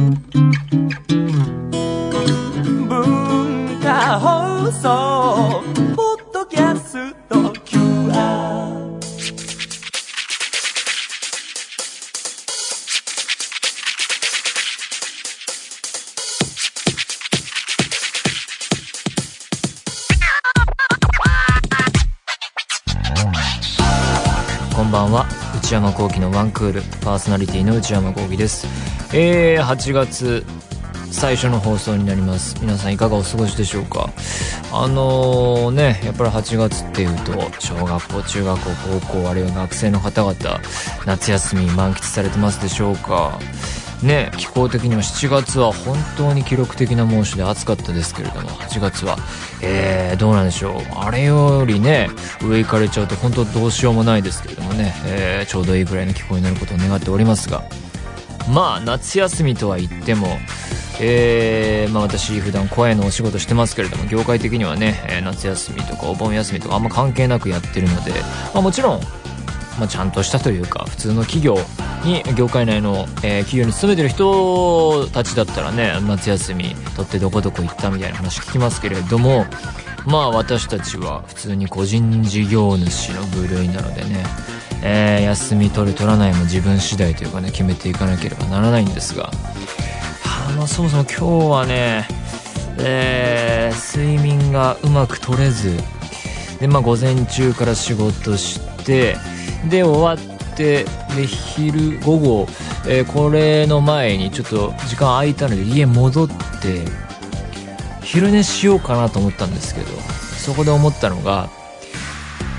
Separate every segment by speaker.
Speaker 1: 文
Speaker 2: クールパーソナリティの内山浩輝です。えー、8月最初の放送になります。皆さんいかがお過ごしでしょうか？あのー、ねやっぱり8月っていうと小学校中学校高校あるいは学生の方々夏休み満喫されてますでしょうか？ね気候的には7月は本当に記録的な猛暑で暑かったですけれども8月は。えー、どうなんでしょう。あれよりね上行かれちゃうと本当どうしようもないですけれどもね、えー、ちょうどいいぐらいの気候になることを願っておりますが。まあ夏休みとは言ってもえー、まあ私普段声のお仕事してますけれども業界的にはね、え夏休みとかお盆休みとかあんま関係なくやってるので、まあ、もちろんまあ、ちゃんとしたというか普通の企業に業界内の、えー企業に勤めてる人たちだったらね夏休み取ってどこどこ行ったみたいな話聞きますけれどもまあ私たちは普通に個人事業主の部類なのでね、えー休み取る取らないも自分次第というかね決めていかなければならないんですがあのそもそも今日はね、えー睡眠がうまく取れずでまあ午前中から仕事してで終わってで昼午後、えーこれの前にちょっと時間空いたので家戻って昼寝しようかなと思ったんですけどそこで思ったのが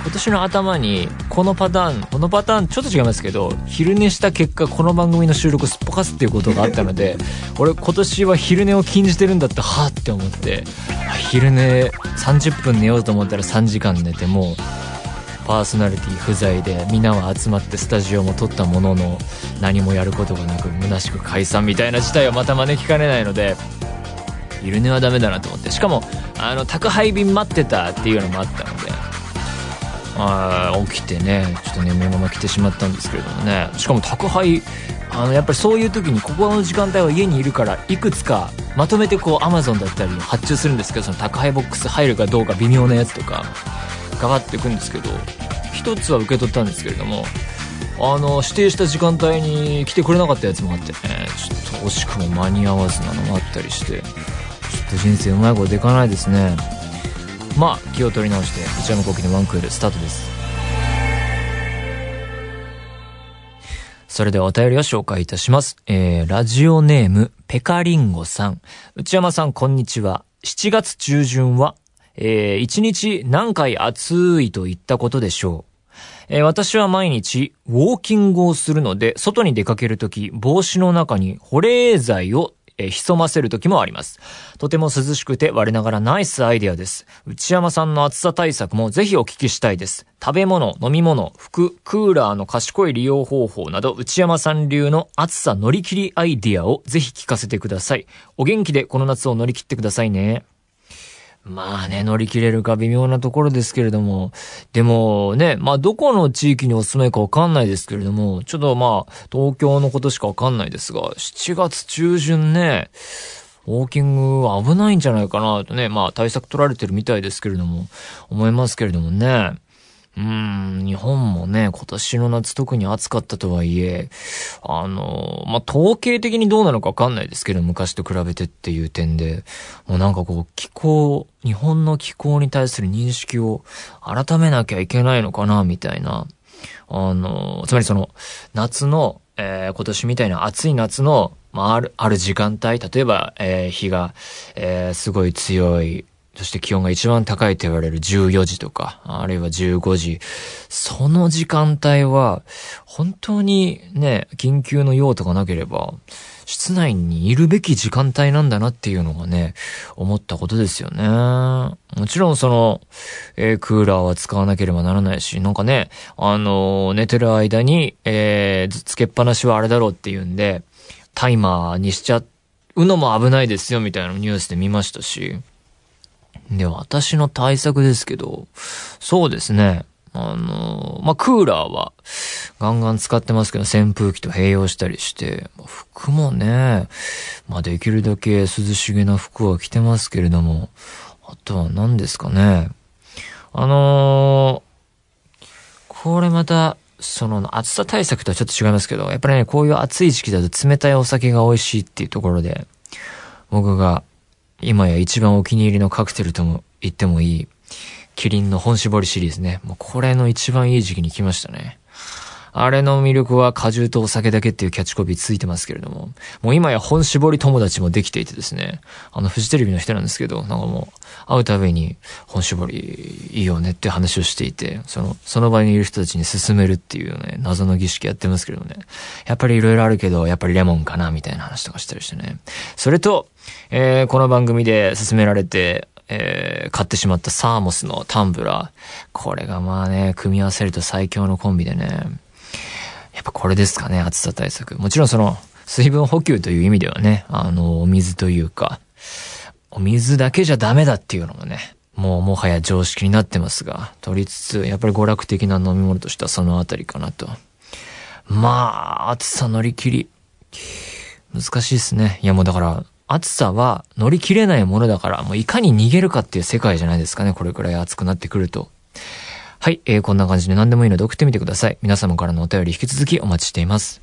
Speaker 2: 今年の頭にこのパターンこのパターンちょっと違いますけど昼寝した結果この番組の収録すっぽかすっていうことがあったので 俺今年は昼寝を禁じてるんだってはあって思ってあ昼寝30分寝ようと思ったら3時間寝てもうパーソナリティ不在でみんなは集まってスタジオも撮ったものの何もやることがなく虚しく解散みたいな事態をまた招きかねないので昼寝はダメだなと思って。しかもあの宅配便待ってたっていうのもあったのであ起きてねちょっと眠いまま来てしまったんですけれどもね。しかも宅配あのやっぱりそういう時にここの時間帯は家にいるからいくつかまとめてこう Amazon だったり発注するんですけどその宅配ボックス入るかどうか微妙なやつとか。ガバっていくんですけど一つは受け取ったんですけれどもあの指定した時間帯に来てくれなかったやつもあってねちょっと惜しくも間に合わずなのもあったりしてちょっと人生うまいこといかないですねまあ気を取り直して内山昂輝のワンクールスタートですそれではお便りを紹介いたします。えー、ラジオネーム、ペカリンゴさん。内山さん、こんにちは。7月中旬は、えー、1日何回暑いと言ったことでしょう。えー私は毎日ウォーキングをするので、外に出かけるとき、帽子の中に保冷剤を、え潜ませるときもあります。とても涼しくて我ながらナイスアイデアです。内山さんの暑さ対策もぜひお聞きしたいです。食べ物、飲み物、服、クーラーの賢い利用方法など、内山さん流の暑さ乗り切りアイデアをぜひ聞かせてください。お元気でこの夏を乗り切ってくださいね。まあね、乗り切れるか微妙なところですけれども、でもね、まあどこの地域にお住まいかわかんないですけれども、ちょっとまあ、東京のことしかわかんないですが、7月中旬ね、ウォーキング危ないんじゃないかなとね、まあ対策取られてるみたいですけれども、思いますけれどもね。うん、日本もね、今年の夏特に暑かったとはいえ、あの、まあ、統計的にどうなのかわかんないですけど、昔と比べてっていう点で、もうなんかこう、気候、日本の気候に対する認識を改めなきゃいけないのかな、みたいな。あの、つまりその、夏の、えー今年みたいな暑い夏の、まあ、ある、ある時間帯、例えば、えー日が、えーすごい強い、そして気温が一番高いと言われる14時とか、あるいは15時。その時間帯は、本当にね、緊急の用とかなければ、室内にいるべき時間帯なんだなっていうのがね、思ったことですよね。もちろんその、えークーラーは使わなければならないし、なんかね、あのー寝てる間に、えーつけっぱなしはあれだろうっていうんで、タイマーにしちゃうのも危ないですよみたいなニュースで見ましたし、で、私の対策ですけど、そうですね。あの、まあ、クーラーはガンガン使ってますけど、扇風機と併用したりして、ま服もね、まあできるだけ涼しげな服は着てますけれども、あとは何ですかね。あのー、これまた、その暑さ対策とはちょっと違いますけど、やっぱりね、こういう暑い時期だと冷たいお酒が美味しいっていうところで、僕が今や一番お気に入りのカクテルとも言ってもいい、キリンの本絞りシリーズね。もうこれの一番いい時期に来ましたね。あれの魅力は果汁とお酒だけっていうキャッチコピーついてますけれども、もう今や本絞り友達もできていてですね、あの、フジテレビの人なんですけど、なんかもう、会うたびに本絞りいいよねって話をしていて、その、その場にいる人たちに勧めるっていうね、謎の儀式やってますけどね、やっぱり色々あるけど、やっぱりレモンかな、みたいな話とかしたりしてね。それと、えー、この番組で勧められて、えー、買ってしまったサーモスのタンブラー。これがまあね、組み合わせると最強のコンビでね。やっぱこれですかね、暑さ対策。もちろんその、水分補給という意味ではね、あの、お水というか、お水だけじゃダメだっていうのもね、もうもはや常識になってますが、取りつつ、やっぱり娯楽的な飲み物としてはそのあたりかなと。まあ、暑さ乗り切り。難しいですね。いやもうだから、暑さは乗り切れないものだから、もういかに逃げるかっていう世界じゃないですかね、これくらい暑くなってくると。はい、えー、こんな感じで何でもいいので送ってみてください。皆様からのお便り引き続きお待ちしています。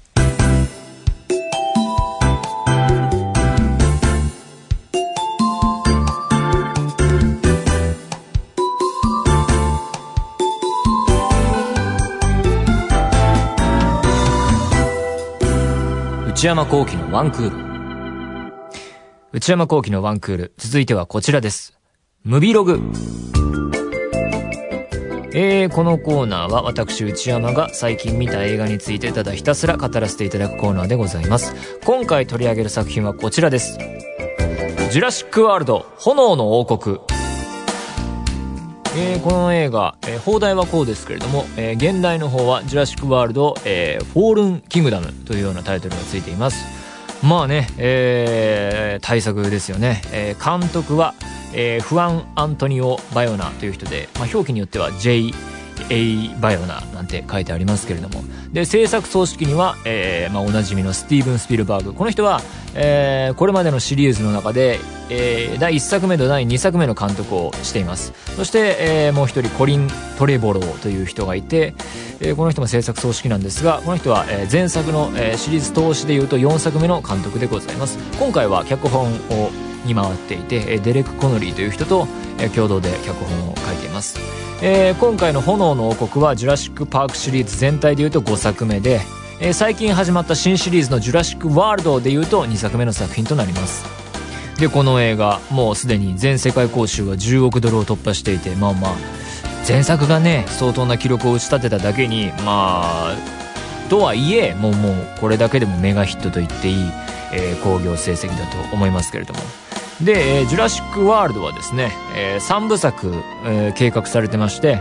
Speaker 2: 内山幸喜のワンクール。内山幸喜のワンクール。続いてはこちらです。ムビログ。えー、このコーナーは私内山が最近見た映画についてただひたすら語らせていただくコーナーでございます。今回取り上げる作品はこちらです。ジュラシックワールド炎の王国。えー、この映画、えー、邦題はこうですけれども、えー、原題の方は Jurassic World、えー、 Fallen Kingdom というようなタイトルがついています。まあね、えー、対策ですよね。えー、監督は、えー、フアン・アントニオ・バヨナという人で、まあ、表記によっては J. A. バヨナなんて書いてありますけれども。で、制作総指揮には、えー、まあ、おなじみのスティーブン・スピルバーグ。この人は、えー、これまでのシリーズの中で、えー、第1作目と第2作目の監督をしています。そして、えー、もう一人、コリン・トレボローという人がいて、えー、この人も制作総指揮なんですが、この人は、えー、前作の、えー、シリーズ投資でいうと4作目の監督でございます。今回は脚本をに回っていてデレック・コノリーという人と共同で脚本を書いています、えー、今回の「炎の王国」はジュラシック・パークシリーズ全体でいうと5作目で、えー、最近始まった新シリーズの「ジュラシック・ワールド」でいうと2作目の作品となります。でこの映画もうすでに全世界興収は10億ドルを突破していてまあまあ前作がね相当な記録を打ち立てただけにまあとはいえもうもうこれだけでもメガヒットと言っていい、えー、興行成績だと思いますけれども。で、えー、ジュラシック・ワールドはですね、えー、3部作、えー、計画されてまして、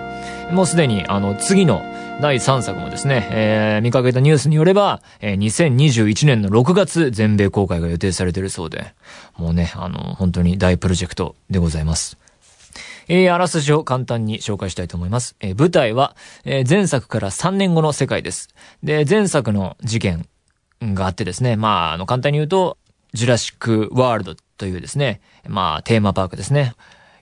Speaker 2: もうすでに、あの、次の第3作もですね、えー、見かけたニュースによれば、えー、2021年の6月、全米公開が予定されているそうで、もうね、あの、本当に大プロジェクトでございます。えー、あらすじを簡単に紹介したいと思います。えー、舞台は、えー、前作から3年後の世界です。で、前作の事件があってですね、まあ、あの、簡単に言うと、ジュラシックワールドというですね、まあ、テーマパークですね。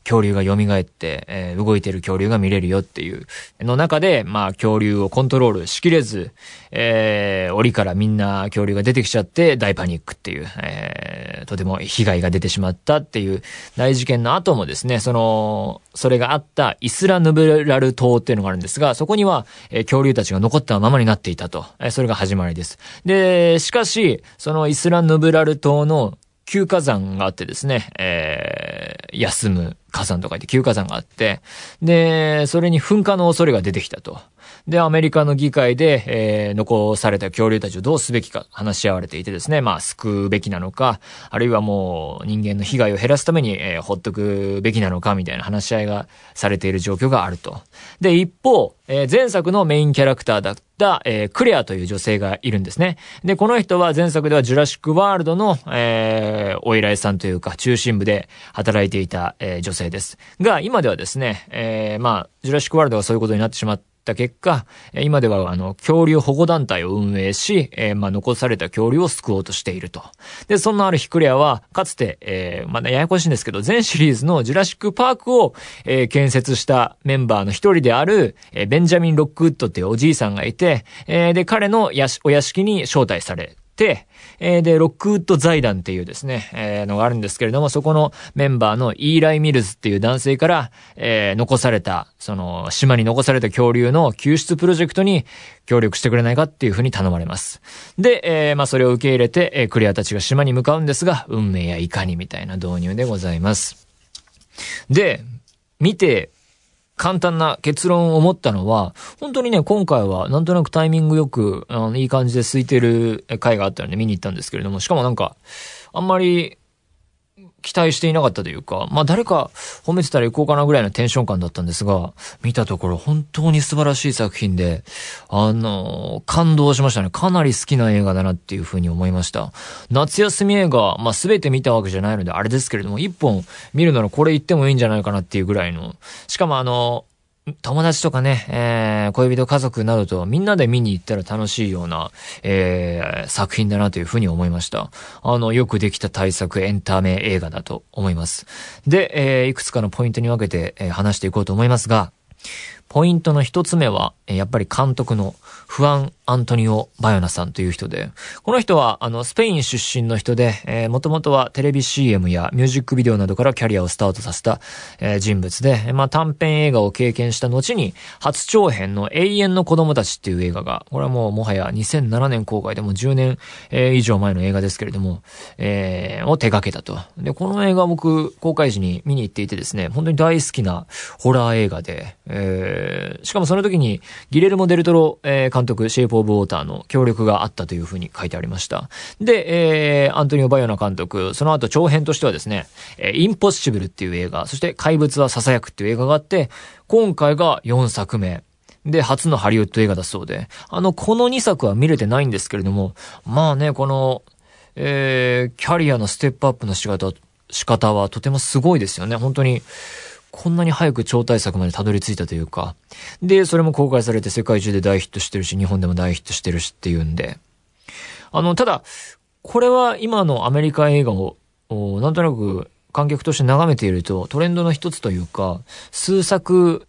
Speaker 2: 恐竜が蘇って、えー、動いてる恐竜が見れるよっていう、の中で、まあ、恐竜をコントロールしきれず、えー、檻からみんな恐竜が出てきちゃって大パニックっていう、えー、とても被害が出てしまったっていう大事件の後もですね、その、それがあったイスラヌブラル島っていうのがあるんですが、そこには、えー、恐竜たちが残ったままになっていたと。えー、それが始まりです。で、しかし、そのイスラヌブラル島の休火山があってですね、えー、休む火山とか言って休火山があって、で、それに噴火の恐れが出てきたと。で、アメリカの議会で、えー、残された恐竜たちをどうすべきか話し合われていてですね、まあ、救うべきなのか、あるいはもう人間の被害を減らすために、えー、ほっとくべきなのか、みたいな話し合いがされている状況があると。で、一方、えー、前作のメインキャラクターだった、えー、クレアという女性がいるんですね。で、この人は前作ではジュラシックワールドの、えー、お偉いさんというか、中心部で働いていた、えー、女性です。が、今ではですね、えー、まあ、ジュラシックワールドがそういうことになってしまってった結果、今ではあの、恐竜保護団体を運営し、えー、まあ、残された恐竜を救おうとしていると。で、そんなある日クレアは、かつて、えー、まだややこしいんですけど、前シリーズのジュラシックパークを、えー、建設したメンバーの一人である、えー、ベンジャミン・ロックウッドっていうおじいさんがいて、えー、で、彼のやし、お屋敷に招待され、えー、で、ロックウッド財団っていうですね、えー、のがあるんですけれども、そこのメンバーのイーライ・ミルズっていう男性から、えー、残された、その、島に残された恐竜の救出プロジェクトに協力してくれないかっていうふうに頼まれます。で、えー、まあ、それを受け入れて、えー、クリアたちが島に向かうんですが、運命やいかにみたいな導入でございます。で、見て簡単な結論を持ったのは、本当にね、今回はなんとなくタイミングよく、あの、いい感じで空いてる回があったので見に行ったんですけれども、しかもなんか、あんまり期待していなかったというか、まあ誰か褒めてたら行こうかなぐらいのテンション感だったんですが、見たところ本当に素晴らしい作品で、あの、感動しましたね。かなり好きな映画だなっていうふうに思いました。夏休み映画、まあ全て見たわけじゃないのであれですけれども、一本見るならこれ言ってもいいんじゃないかなっていうぐらいの、しかもあの、友達とかね、えー、恋人家族などとみんなで見に行ったら楽しいような、えー、作品だなというふうに思いました。あの、よくできた対策エンタメ映画だと思います。で、えー、いくつかのポイントに分けて、えー、話していこうと思いますが、ポイントの一つ目は、やっぱり監督のフアン・アントニオ・バヨナさんという人で、この人は、あの、スペイン出身の人で、えー、もともとはテレビ CM やミュージックビデオなどからキャリアをスタートさせた、えー、人物で、まあ、短編映画を経験した後に、初長編の永遠の子供たちっていう映画が、これはもうもはや2007年公開でも10年、えー、以上前の映画ですけれども、えー、を手掛けたと。で、この映画僕、公開時に見に行っていてですね、本当に大好きなホラー映画で、えー、しかもその時に、ギレルモ・デルトロ、えー、監督、シェイプ・オブ・ウォーターの協力があったというふうに書いてありました。で、えー、アントニオ・バイオナ監督、その後長編としてはですね、えー、インポッシブルっていう映画、そして怪物は囁くっていう映画があって、今回が4作目。で、初のハリウッド映画だそうで、あの、この2作は見れてないんですけれども、まあね、この、えー、キャリアのステップアップの仕方、仕方はとてもすごいですよね。本当に、こんなに早く超大作までたどり着いたというか。で、それも公開されて世界中で大ヒットしてるし、日本でも大ヒットしてるしっていうんで。あの、ただ、これは今のアメリカ映画を、なんとなく観客として眺めているとトレンドの一つというか、数作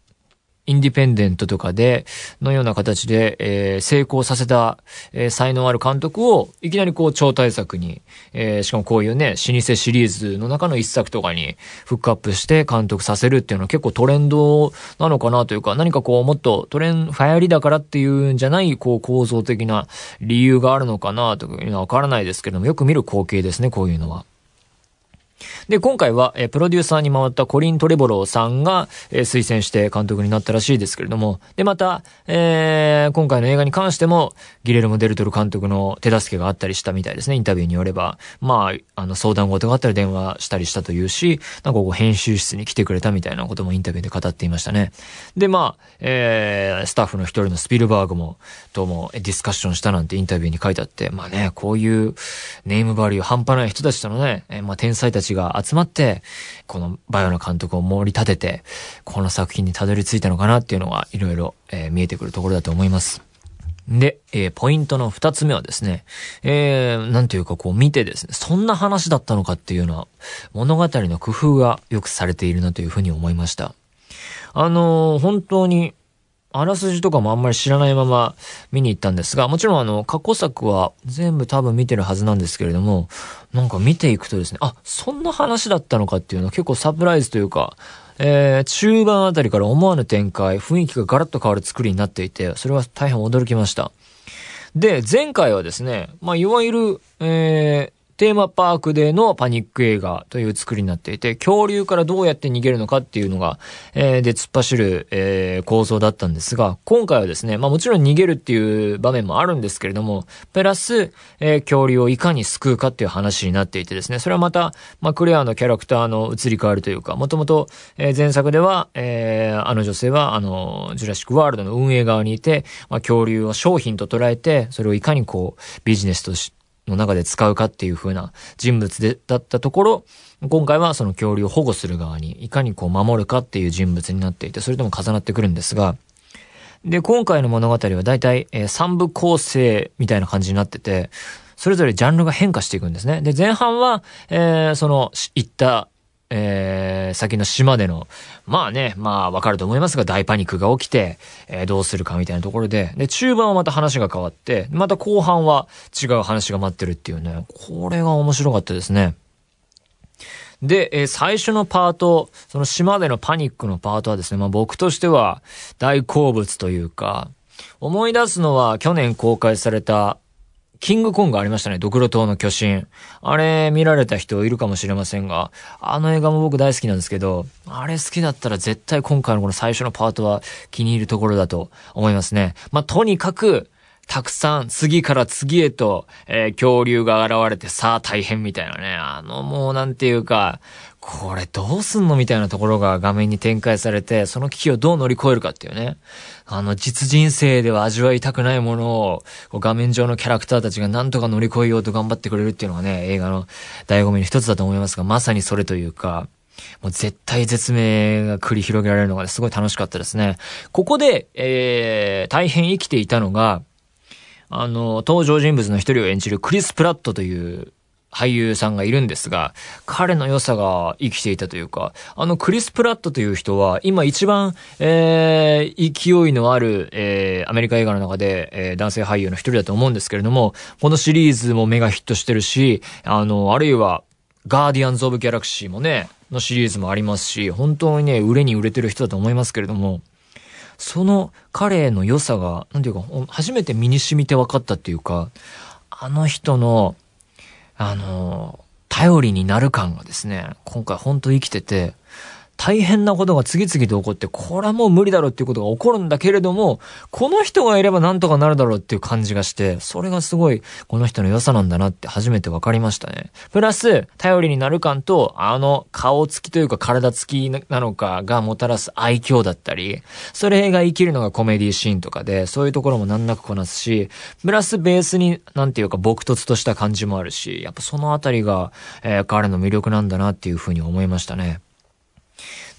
Speaker 2: インディペンデントとかで、のような形で、えー、成功させた、えー、才能ある監督を、いきなりこう超大作に、えー、しかもこういうね、老舗シリーズの中の一作とかにフックアップして監督させるっていうのは結構トレンドなのかなというか、何かこうもっとトレン、ファイアリだからっていうんじゃない、こう構造的な理由があるのかなというのはわからないですけども、よく見る光景ですね、こういうのは。で、今回は、えプロデューサーに回ったコリン・トレボローさんが、え推薦して監督になったらしいですけれども、で、また、えー、今回の映画に関しても、ギレルモ・デルトル監督の手助けがあったりしたみたいですね、インタビューによれば。まあ、あの、相談事があったら電話したりしたというし、なんかこう、編集室に来てくれたみたいなこともインタビューで語っていましたね。で、まあ、えー、スタッフの一人のスピルバーグも、ともディスカッションしたなんてインタビューに書いてあって、まあね、こういうネームバリュー半端ない人たちとのね、え、まあ天才たちが集まって、このバイオの監督を盛り立てて、この作品にたどり着いたのかなっていうのがいろいろ、えー、見えてくるところだと思います。で、えー、ポイントの二つ目はですね、えー、なんていうかこう見てですね、そんな話だったのかっていうのは、物語の工夫がよくされているなというふうに思いました。あのー、本当に、あらすじとかもあんまり知らないまま見に行ったんですが、もちろんあの、過去作は全部多分見てるはずなんですけれども、なんか見ていくとですね、あ、そんな話だったのかっていうのは結構サプライズというか、えー、中盤あたりから思わぬ展開、雰囲気がガラッと変わる作りになっていて、それは大変驚きました。で、前回はですね、まあ、いわゆる、えー、テーマパークでのパニック映画という作りになっていて、恐竜からどうやって逃げるのかっていうのが、えー、で、突っ走る、えー、構造だったんですが、今回はですね、まあもちろん逃げるっていう場面もあるんですけれども、プラス、えー、恐竜をいかに救うかっていう話になっていてですね、それはまた、まあクレアのキャラクターの移り変わりというか、もともと、えー、前作では、えー、あの女性は、あの、ジュラシックワールドの運営側にいて、まあ恐竜を商品と捉えて、それをいかにこう、ビジネスとして、の中で使うかっていう風な人物で、だったところ、今回はその恐竜を保護する側に、いかにこう守るかっていう人物になっていて、それとも重なってくるんですが、で、今回の物語は大体、えー、3部構成みたいな感じになってて、それぞれジャンルが変化していくんですね。で、前半は、えー、その、行った、えー、先の島での、まあね、まあわかると思いますが、大パニックが起きて、えー、どうするかみたいなところで、で、中盤はまた話が変わって、また後半は違う話が待ってるっていうね、これが面白かったですね。で、えー、最初のパート、その島でのパニックのパートはですね、まあ僕としては大好物というか、思い出すのは去年公開されたキングコングありましたね。ドクロ島の巨神。あれ見られた人いるかもしれませんが、あの映画も僕大好きなんですけど、あれ好きだったら絶対今回のこの最初のパートは気に入るところだと思いますね。まあ、とにかく、たくさん次から次へと、えー、恐竜が現れてさあ大変みたいなね。あのもうなんていうか、これどうすんのみたいなところが画面に展開されて、その危機をどう乗り越えるかっていうね。あの、実人生では味わいたくないものを、こう画面上のキャラクターたちが何とか乗り越えようと頑張ってくれるっていうのがね、映画の醍醐味の一つだと思いますが、まさにそれというか、もう絶対絶命が繰り広げられるのがすごい楽しかったですね。ここで、えー、大変生きていたのが、あの、登場人物の一人を演じるクリス・プラットという俳優さんがいるんですが、彼の良さが生きていたというか、あのクリス・プラットという人は、今一番、えー、勢いのある、えー、アメリカ映画の中で、えー、男性俳優の一人だと思うんですけれども、このシリーズもメガヒットしてるし、あの、あるいは、ガーディアンズ・オブ・ギャラクシーもね、のシリーズもありますし、本当にね、売れに売れてる人だと思いますけれども、その彼の良さが、なんていうか、初めて身に染みて分かったっていうか、あの人の、あの、頼りになる感がですね、今回本当生きてて、大変なことが次々と起こって、これはもう無理だろうっていうことが起こるんだけれども、この人がいればなんとかなるだろうっていう感じがして、それがすごい、この人の良さなんだなって初めて分かりましたね。プラス、頼りになる感と、あの、顔つきというか体つきなのかがもたらす愛嬌だったり、それが生きるのがコメディシーンとかで、そういうところも難なくこなすし、プラスベースに、なんていうか、朴突とした感じもあるし、やっぱそのあたりが、えー、彼の魅力なんだなっていうふうに思いましたね。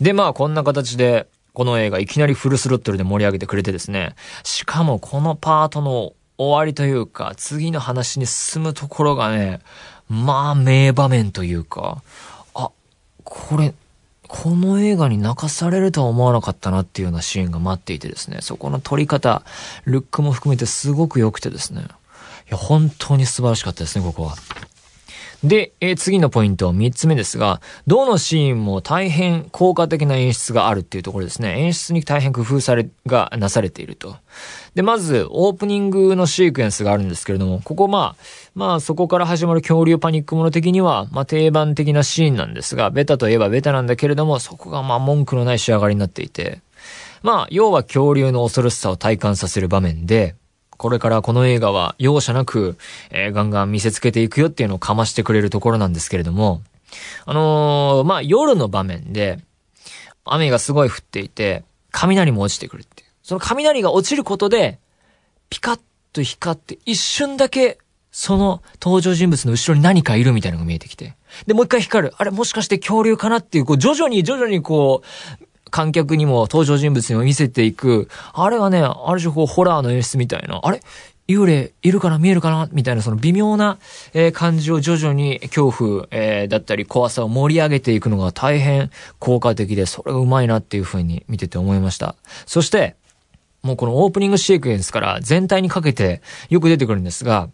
Speaker 2: で、まあ、こんな形で、この映画いきなりフルスロットルで盛り上げてくれてですね、しかもこのパートの終わりというか、次の話に進むところがね、まあ、名場面というか、あ、これ、この映画に泣かされるとは思わなかったなっていうようなシーンが待っていてですね、そこの撮り方、ルックも含めてすごく良くてですね、いや、本当に素晴らしかったですね、ここは。で、えー、次のポイント、三つ目ですが、どのシーンも大変効果的な演出があるっていうところですね。演出に大変工夫され、がなされていると。で、まず、オープニングのシークエンスがあるんですけれども、ここまあ、まあそこから始まる恐竜パニックもの的には、まあ定番的なシーンなんですが、ベタといえばベタなんだけれども、そこがまあ文句のない仕上がりになっていて、まあ、要は恐竜の恐ろしさを体感させる場面で、これからこの映画は容赦なく、えー、ガンガン見せつけていくよっていうのをかましてくれるところなんですけれども、あのー、まあ、夜の場面で、雨がすごい降っていて、雷も落ちてくるっていう。その雷が落ちることで、ピカッと光って一瞬だけ、その登場人物の後ろに何かいるみたいなのが見えてきて。で、もう一回光る。あれ、もしかして恐竜かなっていう、こう、徐々に徐々にこう、観客にも登場人物にも見せていく、あれがね、ある種こうホラーの演出みたいな、あれ？幽霊いるかな？見えるかな？みたいなその微妙な、えー、感じを徐々に恐怖、えー、だったり怖さを盛り上げていくのが大変効果的で、それがうまいなっていう風に見てて思いました。そして、もうこのオープニングシークエンスから全体にかけてよく出てくるんですが、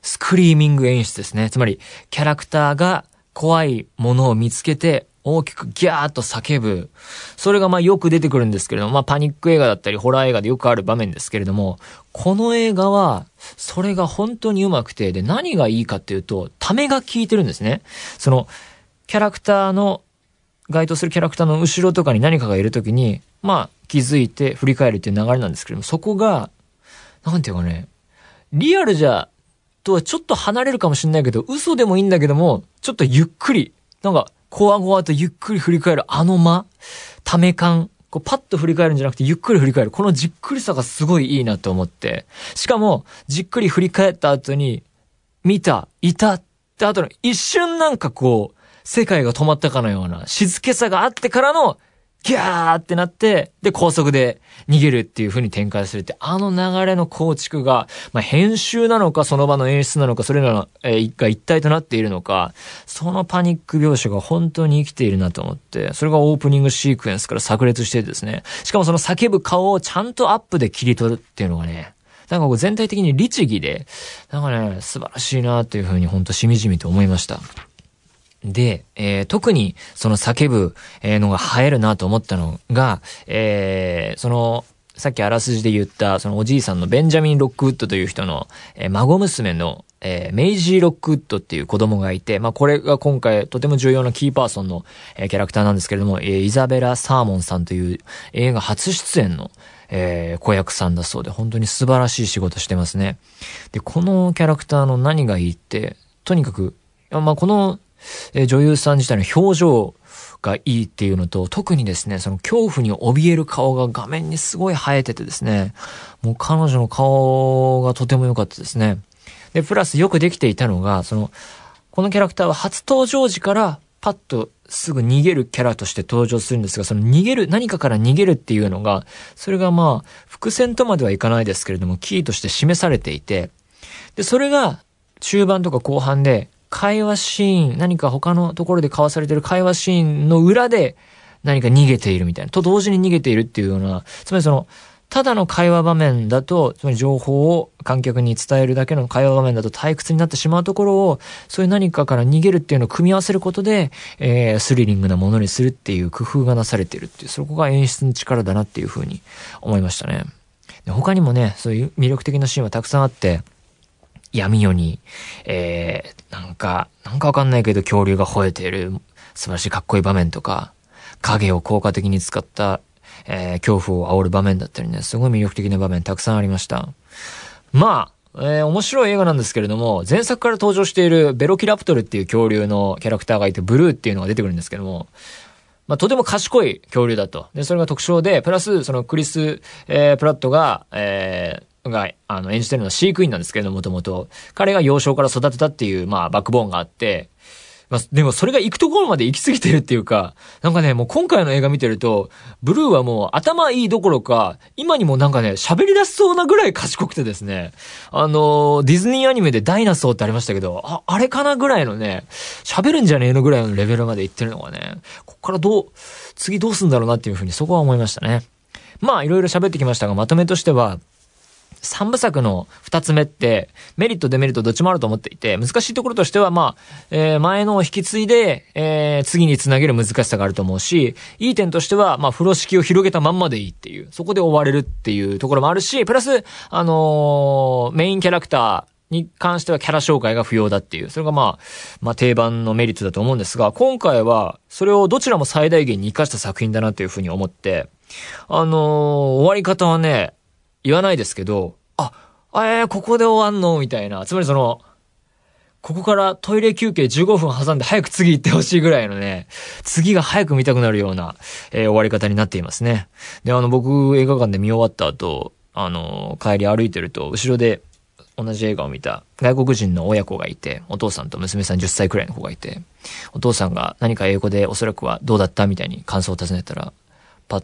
Speaker 2: スクリーミング演出ですね。つまり、キャラクターが怖いものを見つけて、大きくギャーっと叫ぶ。それがまあよく出てくるんですけれども、まあパニック映画だったりホラー映画でよくある場面ですけれども、この映画は、それが本当にうまくて、で、何がいいかっていうと、ためが効いてるんですね。その、キャラクターの、該当するキャラクターの後ろとかに何かがいるときに、まあ気づいて振り返るっていう流れなんですけれども、そこが、なんていうかね、リアルじゃ、とはちょっと離れるかもしれないけど、嘘でもいいんだけども、ちょっとゆっくり、なんか、こわごわとゆっくり振り返るあの間、ため感、こうパッと振り返るんじゃなくてゆっくり振り返る。このじっくりさがすごいいいなと思って。しかも、じっくり振り返った後に、見た、いたって後の一瞬なんかこう、世界が止まったかのような静けさがあってからの、ギャーってなって、で、高速で逃げるっていう風に展開するって、あの流れの構築が、まあ、編集なのか、その場の演出なのか、それらの、えーが一体となっているのか、そのパニック描写が本当に生きているなと思って、それがオープニングシークエンスから炸裂してですね、しかもその叫ぶ顔をちゃんとアップで切り取るっていうのがね、なんかこう全体的に律儀で、なんかね、素晴らしいなっていう風に本当しみじみと思いました。で、えー特にその叫ぶえのが映えるなと思ったのが、えーその、さっきあらすじで言った、そのおじいさんのベンジャミン・ロックウッドという人の、えー孫娘の、えーメイジー・ロックウッドっていう子供がいて、まあこれが今回とても重要なキーパーソンの、えーキャラクターなんですけれども、えーイザベラ・サーモンさんという映画初出演の、えー子役さんだそうで、本当に素晴らしい仕事してますね。で、このキャラクターの何がいいって、とにかく、まあこの、えー女優さん自体の表情がいいっていうのと、特にですね、その恐怖に怯える顔が画面にすごい生えててですね、もう彼女の顔がとても良かったですね。で、プラスよくできていたのが、その、このキャラクターは初登場時からパッとすぐ逃げるキャラとして登場するんですが、その逃げる、何かから逃げるっていうのが、それがまあ、伏線とまではいかないですけれども、キーとして示されていて、で、それが中盤とか後半で、会話シーン、何か他のところで交わされてる会話シーンの裏で何か逃げているみたいな、と同時に逃げているっていうような、つまりその、ただの会話場面だと、つまり情報を観客に伝えるだけの会話場面だと退屈になってしまうところを、そういう何かから逃げるっていうのを組み合わせることで、えー、スリリングなものにするっていう工夫がなされているっていう、そこが演出の力だなっていうふうに思いましたね。他にもね、そういう魅力的なシーンはたくさんあって、闇夜に、えー、なんか、なんかわかんないけど恐竜が吠えている素晴らしいかっこいい場面とか、影を効果的に使った、えー、恐怖を煽る場面だったりね、すごい魅力的な場面たくさんありました。まあ、えー、面白い映画なんですけれども、前作から登場しているベロキラプトルっていう恐竜のキャラクターがいて、ブルーっていうのが出てくるんですけども、まあ、とても賢い恐竜だと。で、それが特徴で、プラス、そのクリス、えー、プラットが、えー、が、あの、演じてるのは飼育員なんですけども、ともと。彼が幼少から育てたっていう、まあ、バックボーンがあって、まあ、でもそれが行くところまで行き過ぎてるっていうか、なんかね、もう今回の映画見てると、ブルーはもう頭いいどころか、今にもなんかね、喋り出しそうなぐらい賢くてですね、あの、ディズニーアニメでダイナソーってありましたけど、あ、あれかなぐらいのね、喋るんじゃねえのぐらいのレベルまで行ってるのがね、こっからどう、次どうすんだろうなっていうふうにそこは思いましたね。まあ、いろいろ喋ってきましたが、まとめとしては、三部作の二つ目って、メリット、デメリットどっちもあると思っていて、難しいところとしては、まあ、えー、前のを引き継いで、えー、次につなげる難しさがあると思うし、いい点としては、まあ、風呂敷を広げたまんまでいいっていう、そこで終われるっていうところもあるし、プラス、あのー、メインキャラクター、に関してはキャラ紹介が不要だっていう、それがまあ、まあ定番のメリットだと思うんですが、今回はそれをどちらも最大限に活かした作品だなというふうに思って、あのー、終わり方はね、言わないですけど、あ、えー、ここで終わんの？みたいな。つまりその、ここからトイレ休憩15分挟んで早く次行ってほしいぐらいのね、次が早く見たくなるような、えー、終わり方になっていますね。で、あの、僕映画館で見終わった後、あの、帰り歩いてると、後ろで同じ映画を見た外国人の親子がいて、お父さんと娘さん10歳くらいの子がいて、お父さんが何か英語でおそらくはどうだった？みたいに感想を尋ねたら、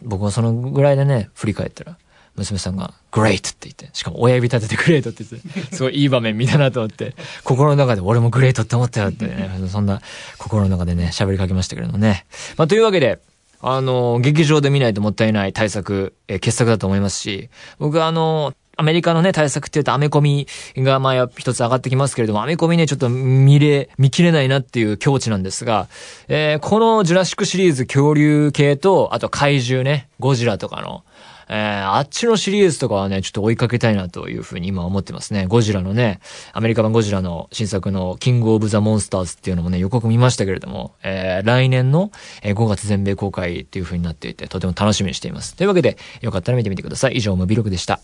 Speaker 2: 僕はそのぐらいでね、振り返ったら、娘さんが、great って言って、しかも親指立ててグレートって言って、すごいいい場面見たなと思って、心の中で俺もグレートって思ったよってね、そんな心の中でね、喋りかけましたけれどもね。まあ、というわけで、あの、劇場で見ないともったいない対策、えー、傑作だと思いますし、僕はあの、アメリカのね、対策って言うとアメコミがまあ一つ上がってきますけれども、アメコミね、ちょっと見れ、見切れないなっていう境地なんですが、えー、このジュラシックシリーズ恐竜系と、あと怪獣ね、ゴジラとかの、えー、あっちのシリーズとかはね、ちょっと追いかけたいなというふうに今思ってますね。ゴジラのね、アメリカ版ゴジラの新作のキングオブザモンスターズっていうのもね、予告見ましたけれども、えー、来年の5月全米公開っていうふうになっていて、とても楽しみにしています。というわけで、よかったら見てみてください。以上、ムビログでした。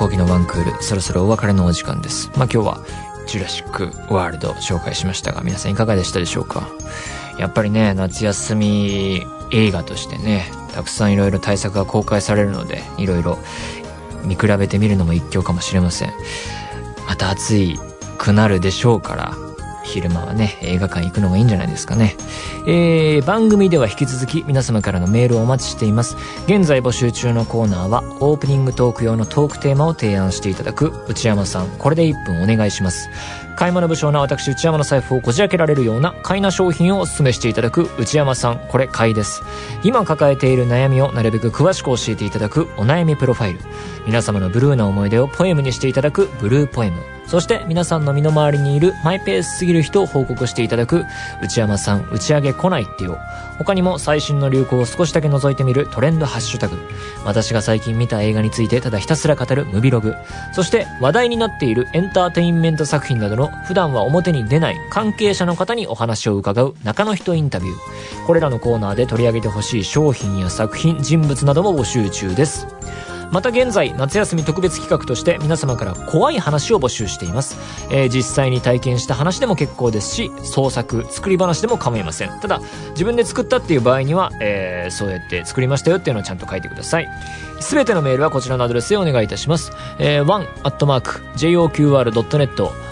Speaker 2: 内山幸喜のワンクール、そろそろお別れのお時間です。まあ今日は、ジュラシックワールド紹介しましたが、皆さんいかがでしたでしょうか？やっぱりね、夏休み映画としてね、たくさんいろいろ対策が公開されるので、いろいろ見比べてみるのも一興かもしれません。また暑くなるでしょうから、昼間はね、映画館行くのがいいんじゃないですかね。えー、番組では引き続き皆様からのメールをお待ちしています。現在募集中のコーナーは、オープニングトーク用のトークテーマを提案していただく内山さん、これで1分お願いします。買い物不詳な私内山の財布をこじ開けられるような買いな商品をお勧めしていただく内山さん。これ買いです。今抱えている悩みをなるべく詳しく教えていただくお悩みプロファイル。皆様のブルーな思い出をポエムにしていただくブルーポエムそして皆さんの身の回りにいるマイペースすぎる人を報告していただく内山さん打ち上げ来ないってよ他にも最新の流行を少しだけ覗いてみるトレンドハッシュタグ私が最近見た映画についてただひたすら語るムビログそして話題になっているエンターテインメント作品などの普段は表に出ない関係者の方にお話を伺う中の人インタビュー。これらのコーナーで取り上げてほしい商品や作品、人物なども募集中です。また現在、夏休み特別企画として皆様から怖い話を募集しています。えー、実際に体験した話でも結構ですし、創作、作り話でも構いません。ただ、自分で作ったっていう場合には、えー、そうやって作りましたよっていうのをちゃんと書いてください。すべてのメールはこちらのアドレスでお願いいたします。えー、one.joqr.net